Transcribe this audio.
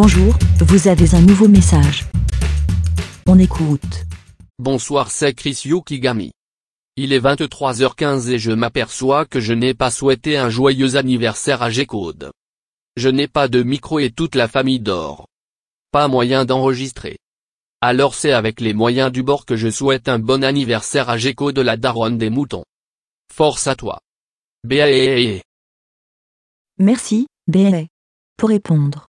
Bonjour, vous avez un nouveau message. On écoute. Bonsoir c'est Chris Yukigami. Il est 23h15 et je m'aperçois que je n'ai pas souhaité un joyeux anniversaire à G-Code. Je n'ai pas de micro et toute la famille dort. Pas moyen d'enregistrer. Alors c'est avec les moyens du bord que je souhaite un bon anniversaire à Géco de la daronne des moutons. Force à toi. BAE. Merci, BLA. Pour répondre,